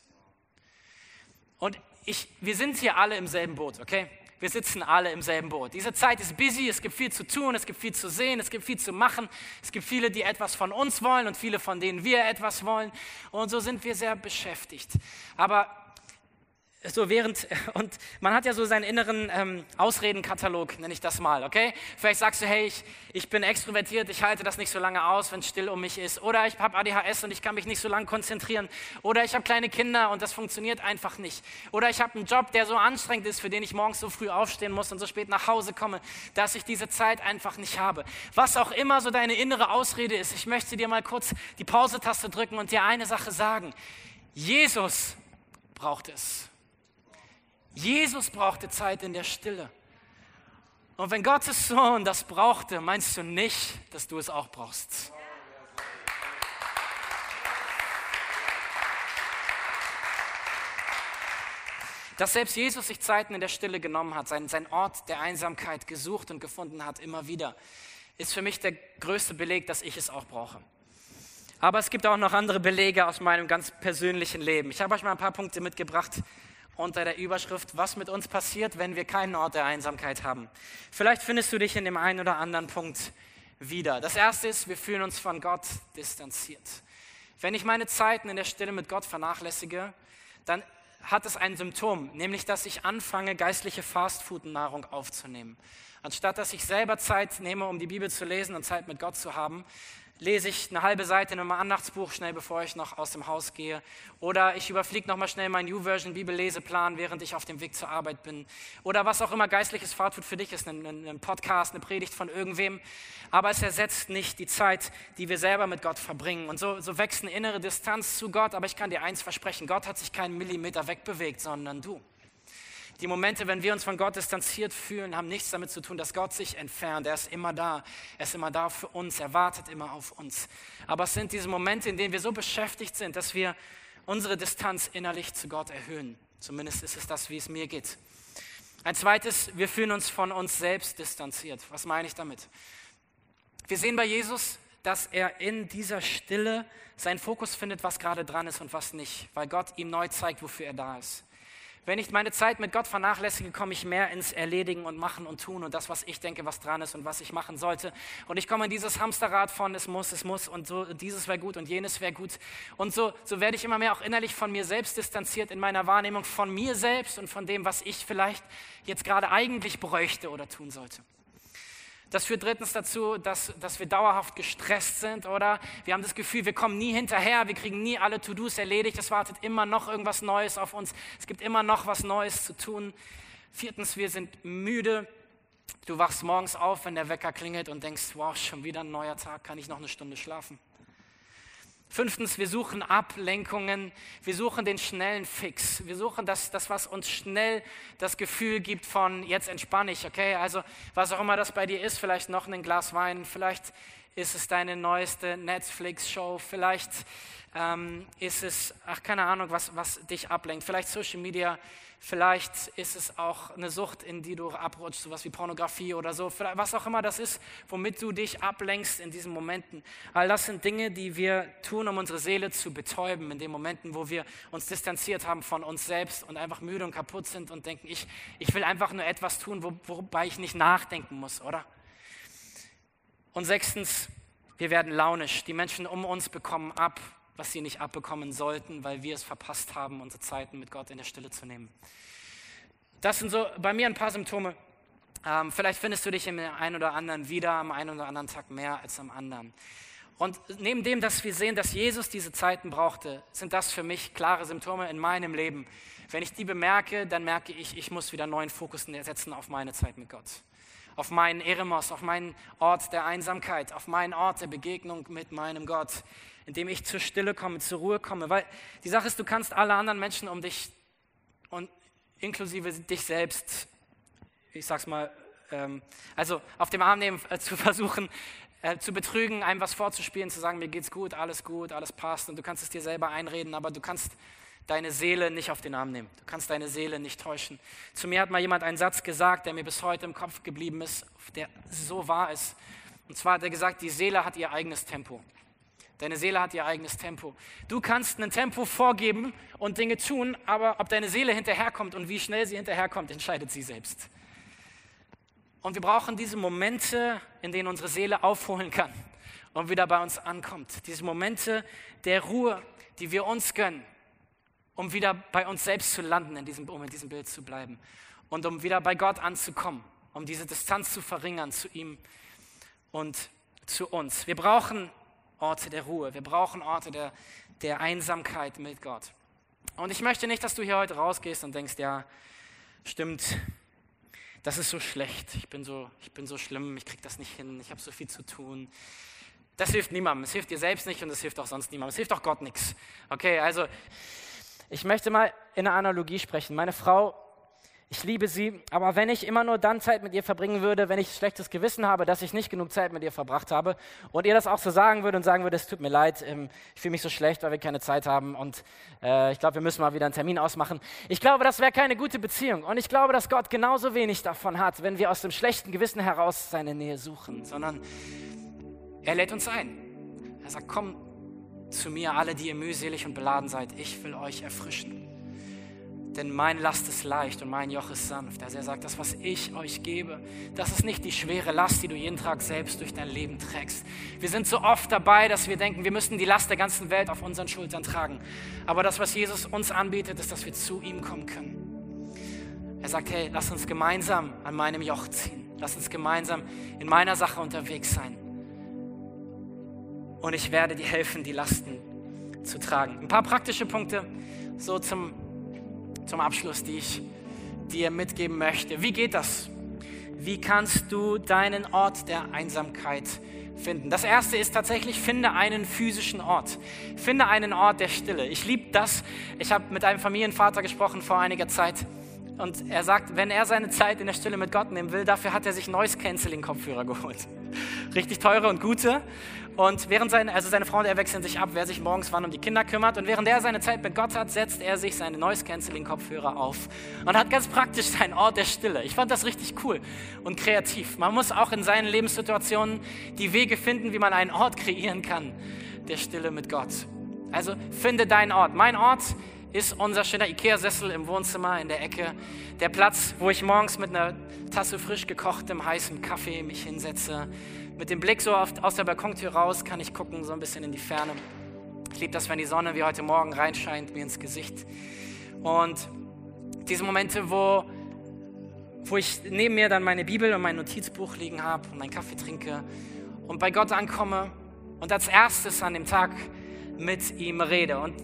Und ich, wir sind hier alle im selben Boot, okay? Wir sitzen alle im selben Boot. Diese Zeit ist busy, es gibt viel zu tun, es gibt viel zu sehen, es gibt viel zu machen. Es gibt viele, die etwas von uns wollen und viele, von denen wir etwas wollen. Und so sind wir sehr beschäftigt. Aber so während, [LAUGHS] und man hat ja so seinen inneren ähm, Ausredenkatalog, nenne ich das mal, okay? Vielleicht sagst du, hey, ich, ich bin extrovertiert, ich halte das nicht so lange aus, wenn es still um mich ist. Oder ich habe ADHS und ich kann mich nicht so lange konzentrieren. Oder ich habe kleine Kinder und das funktioniert einfach nicht. Oder ich habe einen Job, der so anstrengend ist, für den ich morgens so früh aufstehen muss und so spät nach Hause komme, dass ich diese Zeit einfach nicht habe. Was auch immer so deine innere Ausrede ist, ich möchte dir mal kurz die Pause-Taste drücken und dir eine Sache sagen. Jesus braucht es. Jesus brauchte Zeit in der Stille. Und wenn Gottes Sohn das brauchte, meinst du nicht, dass du es auch brauchst? Dass selbst Jesus sich Zeiten in der Stille genommen hat, seinen, seinen Ort der Einsamkeit gesucht und gefunden hat, immer wieder, ist für mich der größte Beleg, dass ich es auch brauche. Aber es gibt auch noch andere Belege aus meinem ganz persönlichen Leben. Ich habe euch mal ein paar Punkte mitgebracht, unter der Überschrift, was mit uns passiert, wenn wir keinen Ort der Einsamkeit haben. Vielleicht findest du dich in dem einen oder anderen Punkt wieder. Das erste ist, wir fühlen uns von Gott distanziert. Wenn ich meine Zeiten in der Stille mit Gott vernachlässige, dann hat es ein Symptom, nämlich dass ich anfange, geistliche Fastfood-Nahrung aufzunehmen. Anstatt dass ich selber Zeit nehme, um die Bibel zu lesen und Zeit mit Gott zu haben, lese ich eine halbe Seite in einem Andachtsbuch schnell, bevor ich noch aus dem Haus gehe. Oder ich überfliege nochmal schnell meinen U-Version Bibelleseplan, während ich auf dem Weg zur Arbeit bin. Oder was auch immer geistliches Fahrtut für dich ist, ein, ein Podcast, eine Predigt von irgendwem. Aber es ersetzt nicht die Zeit, die wir selber mit Gott verbringen. Und so, so wächst eine innere Distanz zu Gott. Aber ich kann dir eins versprechen, Gott hat sich keinen Millimeter wegbewegt, sondern du. Die Momente, wenn wir uns von Gott distanziert fühlen, haben nichts damit zu tun, dass Gott sich entfernt. Er ist immer da. Er ist immer da für uns. Er wartet immer auf uns. Aber es sind diese Momente, in denen wir so beschäftigt sind, dass wir unsere Distanz innerlich zu Gott erhöhen. Zumindest ist es das, wie es mir geht. Ein zweites, wir fühlen uns von uns selbst distanziert. Was meine ich damit? Wir sehen bei Jesus, dass er in dieser Stille seinen Fokus findet, was gerade dran ist und was nicht, weil Gott ihm neu zeigt, wofür er da ist. Wenn ich meine Zeit mit Gott vernachlässige, komme ich mehr ins Erledigen und Machen und Tun und das, was ich denke, was dran ist und was ich machen sollte. Und ich komme in dieses Hamsterrad von es muss, es muss und so, dieses wäre gut und jenes wäre gut. Und so, so werde ich immer mehr auch innerlich von mir selbst distanziert in meiner Wahrnehmung von mir selbst und von dem, was ich vielleicht jetzt gerade eigentlich bräuchte oder tun sollte. Das führt drittens dazu, dass, dass wir dauerhaft gestresst sind, oder? Wir haben das Gefühl, wir kommen nie hinterher, wir kriegen nie alle To-Dos erledigt, es wartet immer noch irgendwas Neues auf uns, es gibt immer noch was Neues zu tun. Viertens, wir sind müde. Du wachst morgens auf, wenn der Wecker klingelt und denkst, wow, schon wieder ein neuer Tag, kann ich noch eine Stunde schlafen? Fünftens, wir suchen Ablenkungen, wir suchen den schnellen Fix. Wir suchen das, das, was uns schnell das Gefühl gibt von, jetzt entspanne ich, okay? Also, was auch immer das bei dir ist, vielleicht noch ein Glas Wein, vielleicht ist es deine neueste Netflix-Show, vielleicht ähm, ist es, ach, keine Ahnung, was, was dich ablenkt, vielleicht Social Media, Vielleicht ist es auch eine Sucht, in die du abrutschst, sowas wie Pornografie oder so. Was auch immer das ist, womit du dich ablenkst in diesen Momenten. All das sind Dinge, die wir tun, um unsere Seele zu betäuben, in den Momenten, wo wir uns distanziert haben von uns selbst und einfach müde und kaputt sind und denken, ich, ich will einfach nur etwas tun, wo, wobei ich nicht nachdenken muss, oder? Und sechstens, wir werden launisch. Die Menschen um uns bekommen ab, was sie nicht abbekommen sollten, weil wir es verpasst haben, unsere Zeiten mit Gott in der Stille zu nehmen. Das sind so bei mir ein paar Symptome. Ähm, vielleicht findest du dich im einen oder anderen wieder, am einen oder anderen Tag mehr als am anderen. Und neben dem, dass wir sehen, dass Jesus diese Zeiten brauchte, sind das für mich klare Symptome in meinem Leben. Wenn ich die bemerke, dann merke ich, ich muss wieder neuen Fokus setzen auf meine Zeit mit Gott. Auf meinen Eremos, auf meinen Ort der Einsamkeit, auf meinen Ort der Begegnung mit meinem Gott indem ich zur Stille komme, zur Ruhe komme. Weil die Sache ist, du kannst alle anderen Menschen um dich und inklusive dich selbst, ich sag's mal, ähm, also auf dem Arm nehmen, äh, zu [LAUGHS] versuchen, äh, zu betrügen, einem was vorzuspielen, zu sagen, mir geht's gut, alles gut, alles passt und du kannst es dir selber einreden, aber du kannst deine Seele nicht auf den Arm nehmen. Du kannst deine Seele nicht täuschen. Zu mir hat mal jemand einen Satz gesagt, der mir bis heute im Kopf geblieben ist, der so wahr ist. Und zwar hat er gesagt, die Seele hat ihr eigenes Tempo. Deine Seele hat ihr eigenes Tempo. Du kannst ein Tempo vorgeben und Dinge tun, aber ob deine Seele hinterherkommt und wie schnell sie hinterherkommt, entscheidet sie selbst. Und wir brauchen diese Momente, in denen unsere Seele aufholen kann und wieder bei uns ankommt. Diese Momente der Ruhe, die wir uns gönnen, um wieder bei uns selbst zu landen, in diesem, um in diesem Bild zu bleiben. Und um wieder bei Gott anzukommen, um diese Distanz zu verringern zu ihm und zu uns. Wir brauchen Orte der Ruhe. Wir brauchen Orte der, der Einsamkeit mit Gott. Und ich möchte nicht, dass du hier heute rausgehst und denkst, ja, stimmt, das ist so schlecht, ich bin so, ich bin so schlimm, ich kriege das nicht hin, ich habe so viel zu tun. Das hilft niemandem, es hilft dir selbst nicht und es hilft auch sonst niemandem, es hilft auch Gott nichts. Okay, also ich möchte mal in einer Analogie sprechen. Meine Frau ich liebe sie, aber wenn ich immer nur dann Zeit mit ihr verbringen würde, wenn ich schlechtes Gewissen habe, dass ich nicht genug Zeit mit ihr verbracht habe und ihr das auch so sagen würde und sagen würde, es tut mir leid, ähm, ich fühle mich so schlecht, weil wir keine Zeit haben und äh, ich glaube, wir müssen mal wieder einen Termin ausmachen. Ich glaube, das wäre keine gute Beziehung und ich glaube, dass Gott genauso wenig davon hat, wenn wir aus dem schlechten Gewissen heraus seine Nähe suchen, sondern er lädt uns ein. Er sagt, komm zu mir, alle, die ihr mühselig und beladen seid, ich will euch erfrischen. Denn mein Last ist leicht und mein Joch ist sanft. Also er sagt, das, was ich euch gebe, das ist nicht die schwere Last, die du jeden Tag selbst durch dein Leben trägst. Wir sind so oft dabei, dass wir denken, wir müssen die Last der ganzen Welt auf unseren Schultern tragen. Aber das, was Jesus uns anbietet, ist, dass wir zu ihm kommen können. Er sagt, hey, lass uns gemeinsam an meinem Joch ziehen. Lass uns gemeinsam in meiner Sache unterwegs sein. Und ich werde dir helfen, die Lasten zu tragen. Ein paar praktische Punkte so zum zum Abschluss, die ich dir mitgeben möchte. Wie geht das? Wie kannst du deinen Ort der Einsamkeit finden? Das erste ist tatsächlich, finde einen physischen Ort. Finde einen Ort der Stille. Ich liebe das. Ich habe mit einem Familienvater gesprochen vor einiger Zeit. Und er sagt, wenn er seine Zeit in der Stille mit Gott nehmen will, dafür hat er sich Noise Canceling Kopfhörer geholt. [LAUGHS] Richtig teure und gute. Und während seine, also seine Frau und er wechseln sich ab, wer sich morgens wann um die Kinder kümmert. Und während er seine Zeit mit Gott hat, setzt er sich seine Noise Canceling Kopfhörer auf und hat ganz praktisch seinen Ort der Stille. Ich fand das richtig cool und kreativ. Man muss auch in seinen Lebenssituationen die Wege finden, wie man einen Ort kreieren kann der Stille mit Gott. Also finde deinen Ort. Mein Ort ist unser schöner Ikea-Sessel im Wohnzimmer in der Ecke. Der Platz, wo ich morgens mit einer Tasse frisch gekochtem heißem Kaffee mich hinsetze. Mit dem Blick so oft aus der Balkontür raus kann ich gucken, so ein bisschen in die Ferne. Ich liebe das, wenn die Sonne wie heute Morgen reinscheint mir ins Gesicht. Und diese Momente, wo, wo ich neben mir dann meine Bibel und mein Notizbuch liegen habe und meinen Kaffee trinke und bei Gott ankomme und als erstes an dem Tag mit ihm rede. Und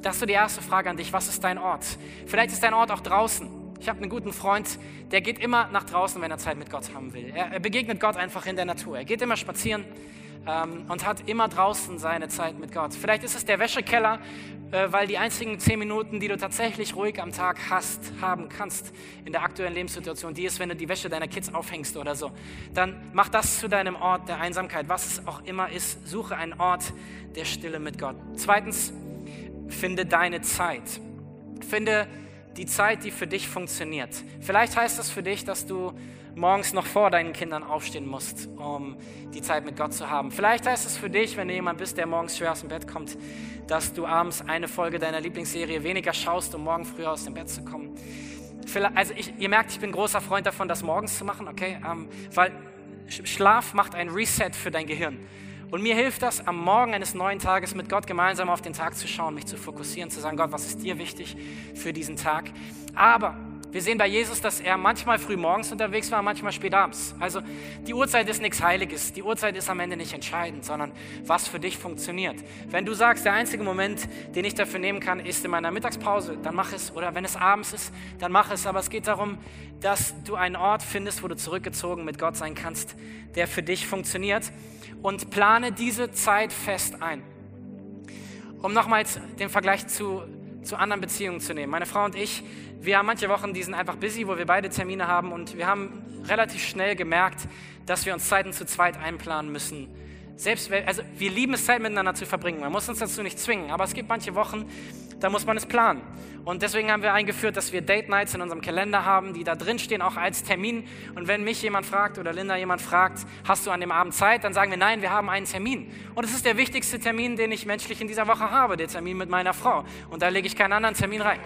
das ist so die erste Frage an dich. Was ist dein Ort? Vielleicht ist dein Ort auch draußen. Ich habe einen guten Freund, der geht immer nach draußen, wenn er Zeit mit Gott haben will. Er, er begegnet Gott einfach in der Natur. Er geht immer spazieren ähm, und hat immer draußen seine Zeit mit Gott. Vielleicht ist es der Wäschekeller, äh, weil die einzigen zehn Minuten, die du tatsächlich ruhig am Tag hast, haben kannst in der aktuellen Lebenssituation, die ist, wenn du die Wäsche deiner Kids aufhängst oder so. Dann mach das zu deinem Ort der Einsamkeit, was es auch immer ist. Suche einen Ort der Stille mit Gott. Zweitens, finde deine Zeit. Finde die Zeit, die für dich funktioniert. Vielleicht heißt das für dich, dass du morgens noch vor deinen Kindern aufstehen musst, um die Zeit mit Gott zu haben. Vielleicht heißt es für dich, wenn du jemand bist, der morgens schwer aus dem Bett kommt, dass du abends eine Folge deiner Lieblingsserie weniger schaust, um morgen früher aus dem Bett zu kommen. Also ich, ihr merkt, ich bin großer Freund davon, das morgens zu machen, okay? Ähm, weil Schlaf macht ein Reset für dein Gehirn. Und mir hilft das, am Morgen eines neuen Tages mit Gott gemeinsam auf den Tag zu schauen, mich zu fokussieren, zu sagen, Gott, was ist dir wichtig für diesen Tag? Aber wir sehen bei Jesus, dass er manchmal früh morgens unterwegs war, manchmal spät abends. Also die Uhrzeit ist nichts Heiliges. Die Uhrzeit ist am Ende nicht entscheidend, sondern was für dich funktioniert. Wenn du sagst, der einzige Moment, den ich dafür nehmen kann, ist in meiner Mittagspause, dann mach es. Oder wenn es abends ist, dann mach es. Aber es geht darum, dass du einen Ort findest, wo du zurückgezogen mit Gott sein kannst, der für dich funktioniert. Und plane diese Zeit fest ein. Um nochmals den Vergleich zu, zu anderen Beziehungen zu nehmen. Meine Frau und ich, wir haben manche Wochen, die sind einfach busy, wo wir beide Termine haben und wir haben relativ schnell gemerkt, dass wir uns Zeiten zu zweit einplanen müssen. Selbst, also wir lieben es, Zeit miteinander zu verbringen. Man muss uns dazu nicht zwingen, aber es gibt manche Wochen, da muss man es planen. Und deswegen haben wir eingeführt, dass wir Date Nights in unserem Kalender haben, die da drin stehen, auch als Termin. Und wenn mich jemand fragt oder Linda jemand fragt, hast du an dem Abend Zeit, dann sagen wir, nein, wir haben einen Termin. Und es ist der wichtigste Termin, den ich menschlich in dieser Woche habe, der Termin mit meiner Frau. Und da lege ich keinen anderen Termin rein.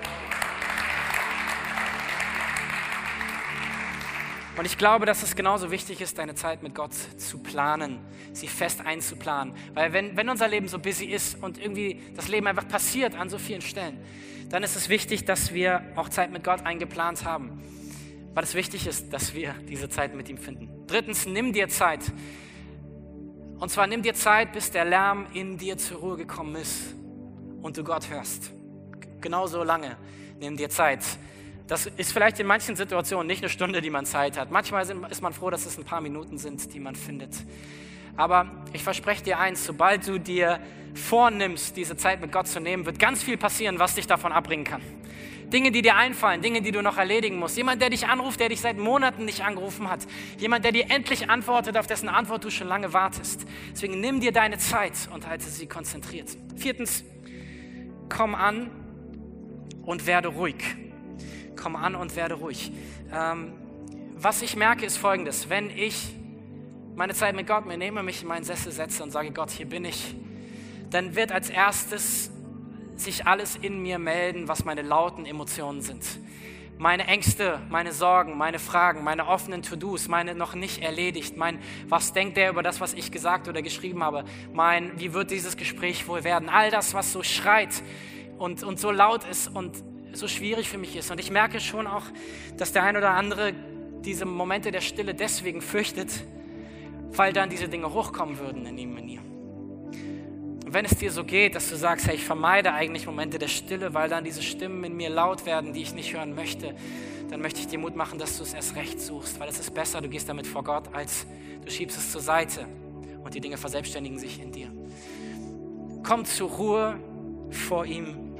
Und ich glaube, dass es genauso wichtig ist, deine Zeit mit Gott zu planen, sie fest einzuplanen. Weil wenn, wenn unser Leben so busy ist und irgendwie das Leben einfach passiert an so vielen Stellen, dann ist es wichtig, dass wir auch Zeit mit Gott eingeplant haben. Weil es wichtig ist, dass wir diese Zeit mit ihm finden. Drittens, nimm dir Zeit. Und zwar nimm dir Zeit, bis der Lärm in dir zur Ruhe gekommen ist und du Gott hörst. Genauso lange nimm dir Zeit. Das ist vielleicht in manchen Situationen nicht eine Stunde, die man Zeit hat. Manchmal ist man froh, dass es ein paar Minuten sind, die man findet. Aber ich verspreche dir eins, sobald du dir vornimmst, diese Zeit mit Gott zu nehmen, wird ganz viel passieren, was dich davon abbringen kann. Dinge, die dir einfallen, Dinge, die du noch erledigen musst. Jemand, der dich anruft, der dich seit Monaten nicht angerufen hat. Jemand, der dir endlich antwortet, auf dessen Antwort du schon lange wartest. Deswegen nimm dir deine Zeit und halte sie konzentriert. Viertens, komm an und werde ruhig komm an und werde ruhig. Ähm, was ich merke, ist folgendes. Wenn ich meine Zeit mit Gott mir nehme, mich in meinen Sessel setze und sage, Gott, hier bin ich, dann wird als erstes sich alles in mir melden, was meine lauten Emotionen sind. Meine Ängste, meine Sorgen, meine Fragen, meine offenen To-Dos, meine noch nicht erledigt, mein, was denkt der über das, was ich gesagt oder geschrieben habe, mein, wie wird dieses Gespräch wohl werden, all das, was so schreit und, und so laut ist und so schwierig für mich ist. Und ich merke schon auch, dass der ein oder andere diese Momente der Stille deswegen fürchtet, weil dann diese Dinge hochkommen würden in ihm, in ihr. Und wenn es dir so geht, dass du sagst, hey, ich vermeide eigentlich Momente der Stille, weil dann diese Stimmen in mir laut werden, die ich nicht hören möchte, dann möchte ich dir Mut machen, dass du es erst recht suchst, weil es ist besser, du gehst damit vor Gott, als du schiebst es zur Seite und die Dinge verselbstständigen sich in dir. Komm zur Ruhe vor ihm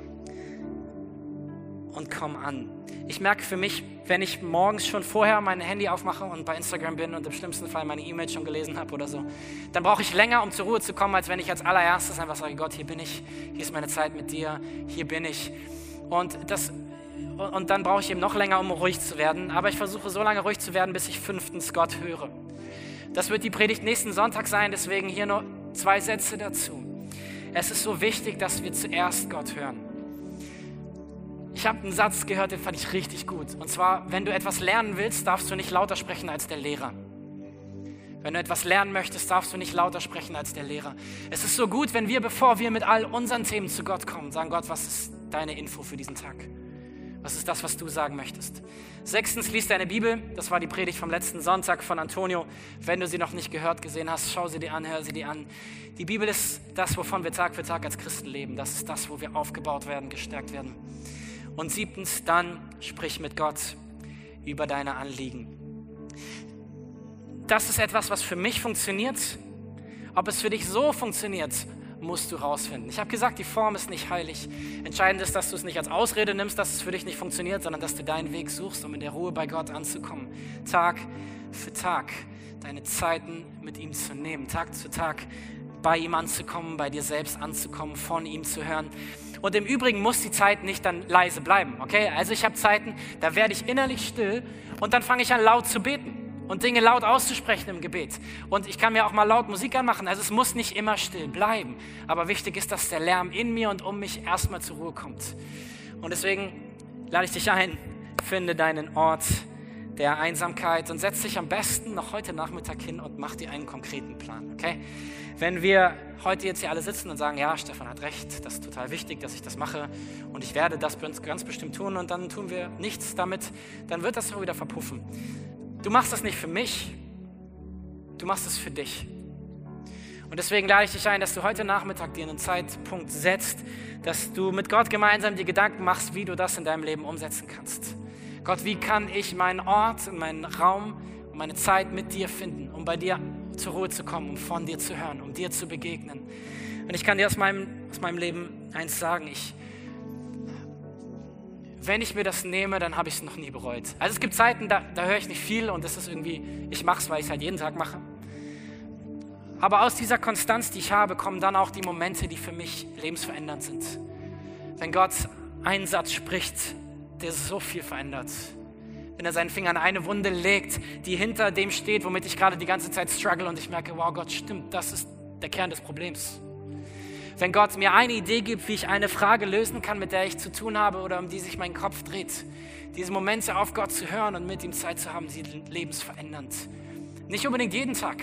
und komm an. Ich merke für mich, wenn ich morgens schon vorher mein Handy aufmache und bei Instagram bin und im schlimmsten Fall meine e mails schon gelesen habe oder so, dann brauche ich länger, um zur Ruhe zu kommen, als wenn ich als allererstes einfach sage, Gott, hier bin ich, hier ist meine Zeit mit dir, hier bin ich. Und, das, und dann brauche ich eben noch länger, um ruhig zu werden. Aber ich versuche so lange ruhig zu werden, bis ich fünftens Gott höre. Das wird die Predigt nächsten Sonntag sein, deswegen hier nur zwei Sätze dazu. Es ist so wichtig, dass wir zuerst Gott hören. Ich habe einen Satz gehört, den fand ich richtig gut. Und zwar, wenn du etwas lernen willst, darfst du nicht lauter sprechen als der Lehrer. Wenn du etwas lernen möchtest, darfst du nicht lauter sprechen als der Lehrer. Es ist so gut, wenn wir, bevor wir mit all unseren Themen zu Gott kommen, sagen, Gott, was ist deine Info für diesen Tag? Was ist das, was du sagen möchtest? Sechstens, liest deine Bibel. Das war die Predigt vom letzten Sonntag von Antonio. Wenn du sie noch nicht gehört, gesehen hast, schau sie dir an, hör sie dir an. Die Bibel ist das, wovon wir Tag für Tag als Christen leben. Das ist das, wo wir aufgebaut werden, gestärkt werden. Und siebtens, dann sprich mit Gott. über deine Anliegen. Das ist etwas, was für mich funktioniert. Ob es für dich so funktioniert, musst du rausfinden. Ich habe gesagt, die Form ist nicht heilig. Entscheidend ist, dass du es nicht als Ausrede nimmst, dass es für dich nicht funktioniert, sondern dass du deinen Weg suchst, um in der Ruhe bei Gott anzukommen. Tag für Tag deine Zeiten mit ihm zu nehmen. Tag zu Tag bei ihm anzukommen, bei dir selbst anzukommen, von ihm zu hören. Und im Übrigen muss die Zeit nicht dann leise bleiben, okay? Also ich habe Zeiten, da werde ich innerlich still und dann fange ich an laut zu beten und Dinge laut auszusprechen im Gebet. Und ich kann mir auch mal laut Musik anmachen. Also es muss nicht immer still bleiben. Aber wichtig ist, dass der Lärm in mir und um mich erstmal zur Ruhe kommt. Und deswegen lade ich dich ein, finde deinen Ort der Einsamkeit und setz dich am besten noch heute Nachmittag hin und mach dir einen konkreten Plan, okay? Wenn wir heute jetzt hier alle sitzen und sagen, ja, Stefan hat recht, das ist total wichtig, dass ich das mache und ich werde das ganz bestimmt tun und dann tun wir nichts damit, dann wird das auch wieder verpuffen. Du machst das nicht für mich, du machst es für dich. Und deswegen lade ich dich ein, dass du heute Nachmittag dir einen Zeitpunkt setzt, dass du mit Gott gemeinsam die Gedanken machst, wie du das in deinem Leben umsetzen kannst. Gott, wie kann ich meinen Ort und meinen Raum und meine Zeit mit dir finden, um bei dir zur Ruhe zu kommen, um von dir zu hören, um dir zu begegnen. Und ich kann dir aus meinem, aus meinem Leben eins sagen, ich, wenn ich mir das nehme, dann habe ich es noch nie bereut. Also es gibt Zeiten, da, da höre ich nicht viel und das ist irgendwie, ich mache es, weil ich es halt jeden Tag mache. Aber aus dieser Konstanz, die ich habe, kommen dann auch die Momente, die für mich lebensverändernd sind. Wenn Gott einen Satz spricht, der so viel verändert. Wenn er seinen Finger an eine Wunde legt, die hinter dem steht, womit ich gerade die ganze Zeit struggle und ich merke, wow, Gott stimmt, das ist der Kern des Problems wenn Gott mir eine Idee gibt, wie ich eine Frage lösen kann, mit der ich zu tun habe oder um die sich mein Kopf dreht. Diese Momente auf Gott zu hören und mit ihm Zeit zu haben, sind lebensverändernd. Nicht unbedingt jeden Tag,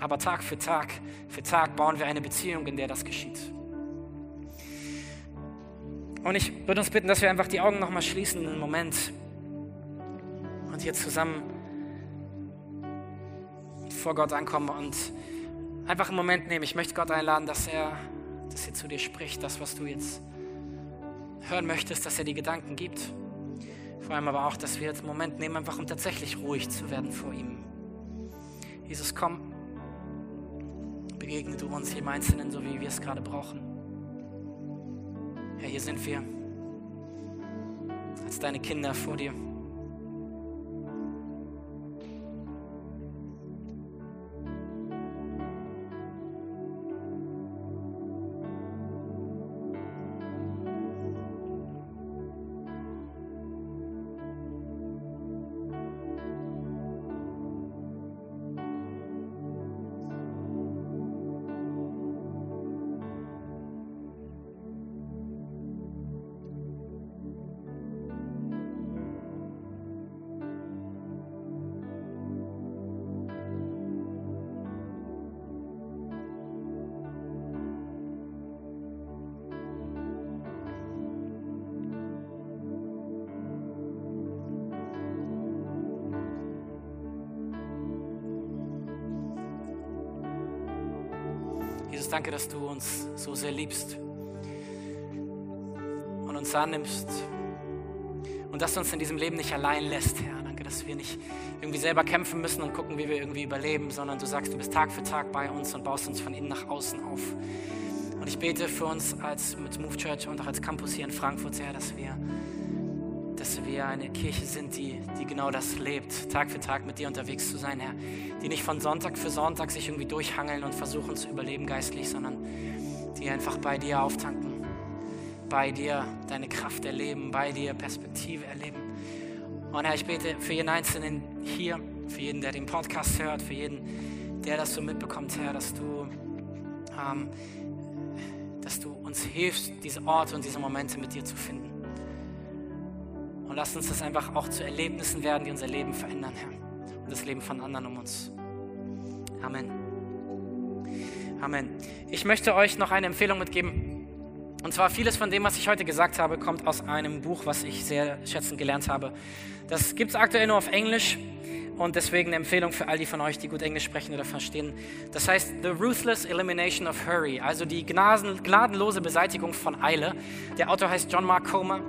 aber Tag für Tag für Tag bauen wir eine Beziehung, in der das geschieht. Und ich würde uns bitten, dass wir einfach die Augen nochmal schließen, einen Moment und hier zusammen vor Gott ankommen und einfach einen Moment nehmen. Ich möchte Gott einladen, dass er dass er zu dir spricht, das, was du jetzt hören möchtest, dass er die Gedanken gibt. Vor allem aber auch, dass wir jetzt einen Moment nehmen, einfach um tatsächlich ruhig zu werden vor ihm. Jesus, komm, begegne du uns jedem Einzelnen, so wie wir es gerade brauchen. Herr, hier sind wir als deine Kinder vor dir. Danke, dass du uns so sehr liebst und uns annimmst und dass du uns in diesem Leben nicht allein lässt, Herr. Danke, dass wir nicht irgendwie selber kämpfen müssen und gucken, wie wir irgendwie überleben, sondern du sagst, du bist Tag für Tag bei uns und baust uns von innen nach außen auf. Und ich bete für uns als mit Move Church und auch als Campus hier in Frankfurt, Herr, dass wir wir eine Kirche sind, die, die genau das lebt, Tag für Tag mit dir unterwegs zu sein, Herr. Die nicht von Sonntag für Sonntag sich irgendwie durchhangeln und versuchen zu überleben geistlich, sondern die einfach bei dir auftanken, bei dir deine Kraft erleben, bei dir Perspektive erleben. Und Herr, ich bete für jeden Einzelnen hier, für jeden, der den Podcast hört, für jeden, der das so mitbekommt, Herr, dass du, ähm, dass du uns hilfst, diese Orte und diese Momente mit dir zu finden. Und lass uns das einfach auch zu Erlebnissen werden, die unser Leben verändern, Herr. Und das Leben von anderen um uns. Amen. Amen. Ich möchte euch noch eine Empfehlung mitgeben. Und zwar vieles von dem, was ich heute gesagt habe, kommt aus einem Buch, was ich sehr schätzen gelernt habe. Das gibt es aktuell nur auf Englisch und deswegen eine Empfehlung für all die von euch, die gut Englisch sprechen oder verstehen. Das heißt The Ruthless Elimination of Hurry, also die gnadenlose Beseitigung von Eile. Der Autor heißt John Mark Comer.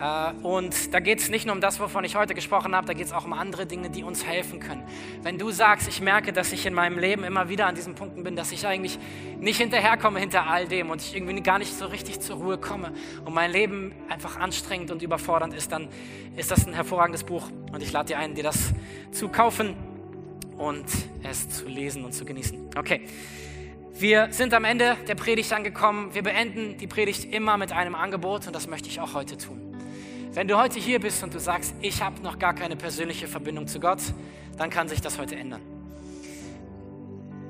Äh, und da geht es nicht nur um das, wovon ich heute gesprochen habe, da geht es auch um andere Dinge, die uns helfen können. Wenn du sagst, ich merke, dass ich in meinem Leben immer wieder an diesen Punkten bin, dass ich eigentlich nicht hinterherkomme hinter all dem und ich irgendwie gar nicht so richtig zur Ruhe komme und mein Leben einfach anstrengend und überfordernd ist, dann ist das ein hervorragendes Buch und ich lade dir ein, dir das zu kaufen und es zu lesen und zu genießen. Okay. Wir sind am Ende der Predigt angekommen. Wir beenden die Predigt immer mit einem Angebot und das möchte ich auch heute tun. Wenn du heute hier bist und du sagst, ich habe noch gar keine persönliche Verbindung zu Gott, dann kann sich das heute ändern.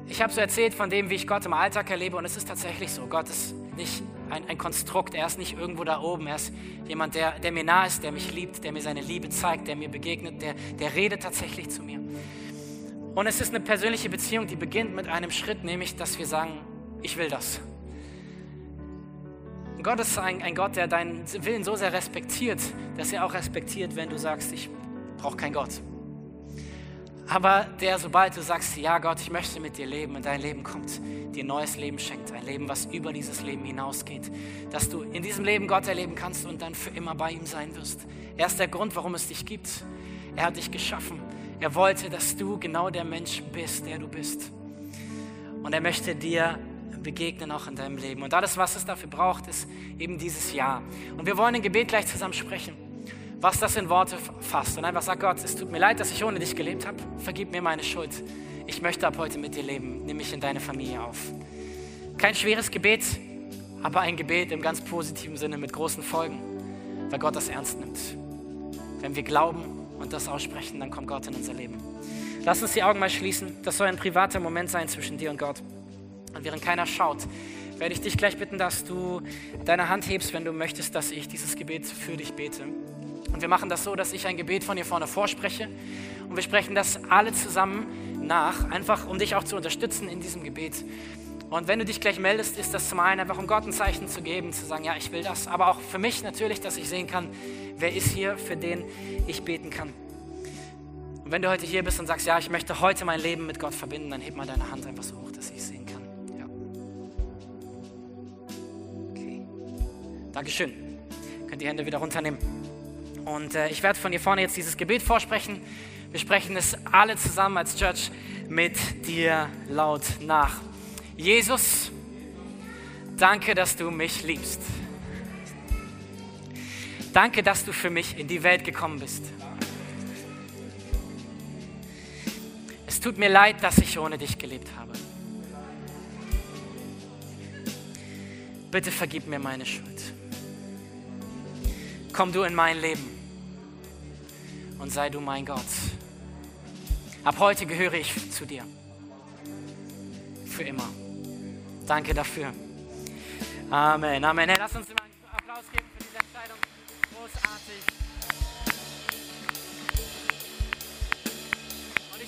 Ich habe so erzählt von dem, wie ich Gott im Alltag erlebe und es ist tatsächlich so. Gott ist nicht ein, ein Konstrukt, er ist nicht irgendwo da oben, er ist jemand, der, der mir nah ist, der mich liebt, der mir seine Liebe zeigt, der mir begegnet, der, der redet tatsächlich zu mir. Und es ist eine persönliche Beziehung, die beginnt mit einem Schritt, nämlich, dass wir sagen, ich will das. Gott ist ein, ein Gott, der deinen Willen so sehr respektiert, dass er auch respektiert, wenn du sagst, ich brauche keinen Gott. Aber der, sobald du sagst, ja Gott, ich möchte mit dir leben und dein Leben kommt, dir neues Leben schenkt, ein Leben, was über dieses Leben hinausgeht, dass du in diesem Leben Gott erleben kannst und dann für immer bei ihm sein wirst. Er ist der Grund, warum es dich gibt. Er hat dich geschaffen. Er wollte, dass du genau der Mensch bist, der du bist. Und er möchte dir begegnen auch in deinem Leben. Und alles, was es dafür braucht, ist eben dieses Ja. Und wir wollen ein Gebet gleich zusammen sprechen, was das in Worte fasst. Und einfach sag Gott, es tut mir leid, dass ich ohne dich gelebt habe. Vergib mir meine Schuld. Ich möchte ab heute mit dir leben. Nimm mich in deine Familie auf. Kein schweres Gebet, aber ein Gebet im ganz positiven Sinne mit großen Folgen, weil Gott das ernst nimmt. Wenn wir glauben und das aussprechen, dann kommt Gott in unser Leben. Lass uns die Augen mal schließen. Das soll ein privater Moment sein zwischen dir und Gott. Und während keiner schaut, werde ich dich gleich bitten, dass du deine Hand hebst, wenn du möchtest, dass ich dieses Gebet für dich bete. Und wir machen das so, dass ich ein Gebet von hier vorne vorspreche. Und wir sprechen das alle zusammen nach, einfach um dich auch zu unterstützen in diesem Gebet. Und wenn du dich gleich meldest, ist das zum einen einfach, um Gott ein Zeichen zu geben, zu sagen, ja, ich will das. Aber auch für mich natürlich, dass ich sehen kann, wer ist hier, für den ich beten kann. Und wenn du heute hier bist und sagst, ja, ich möchte heute mein Leben mit Gott verbinden, dann heb mal deine Hand einfach so hoch, dass ich sehen Dankeschön. Könnt die Hände wieder runternehmen. Und äh, ich werde von hier vorne jetzt dieses Gebet vorsprechen. Wir sprechen es alle zusammen als Church mit dir laut nach. Jesus, danke, dass du mich liebst. Danke, dass du für mich in die Welt gekommen bist. Es tut mir leid, dass ich ohne dich gelebt habe. Bitte vergib mir meine Schuld komm du in mein Leben und sei du mein Gott. Ab heute gehöre ich zu dir. Für immer. Danke dafür. Amen. Amen. Hey, lass uns immer einen Applaus geben für diese Entscheidung. Großartig.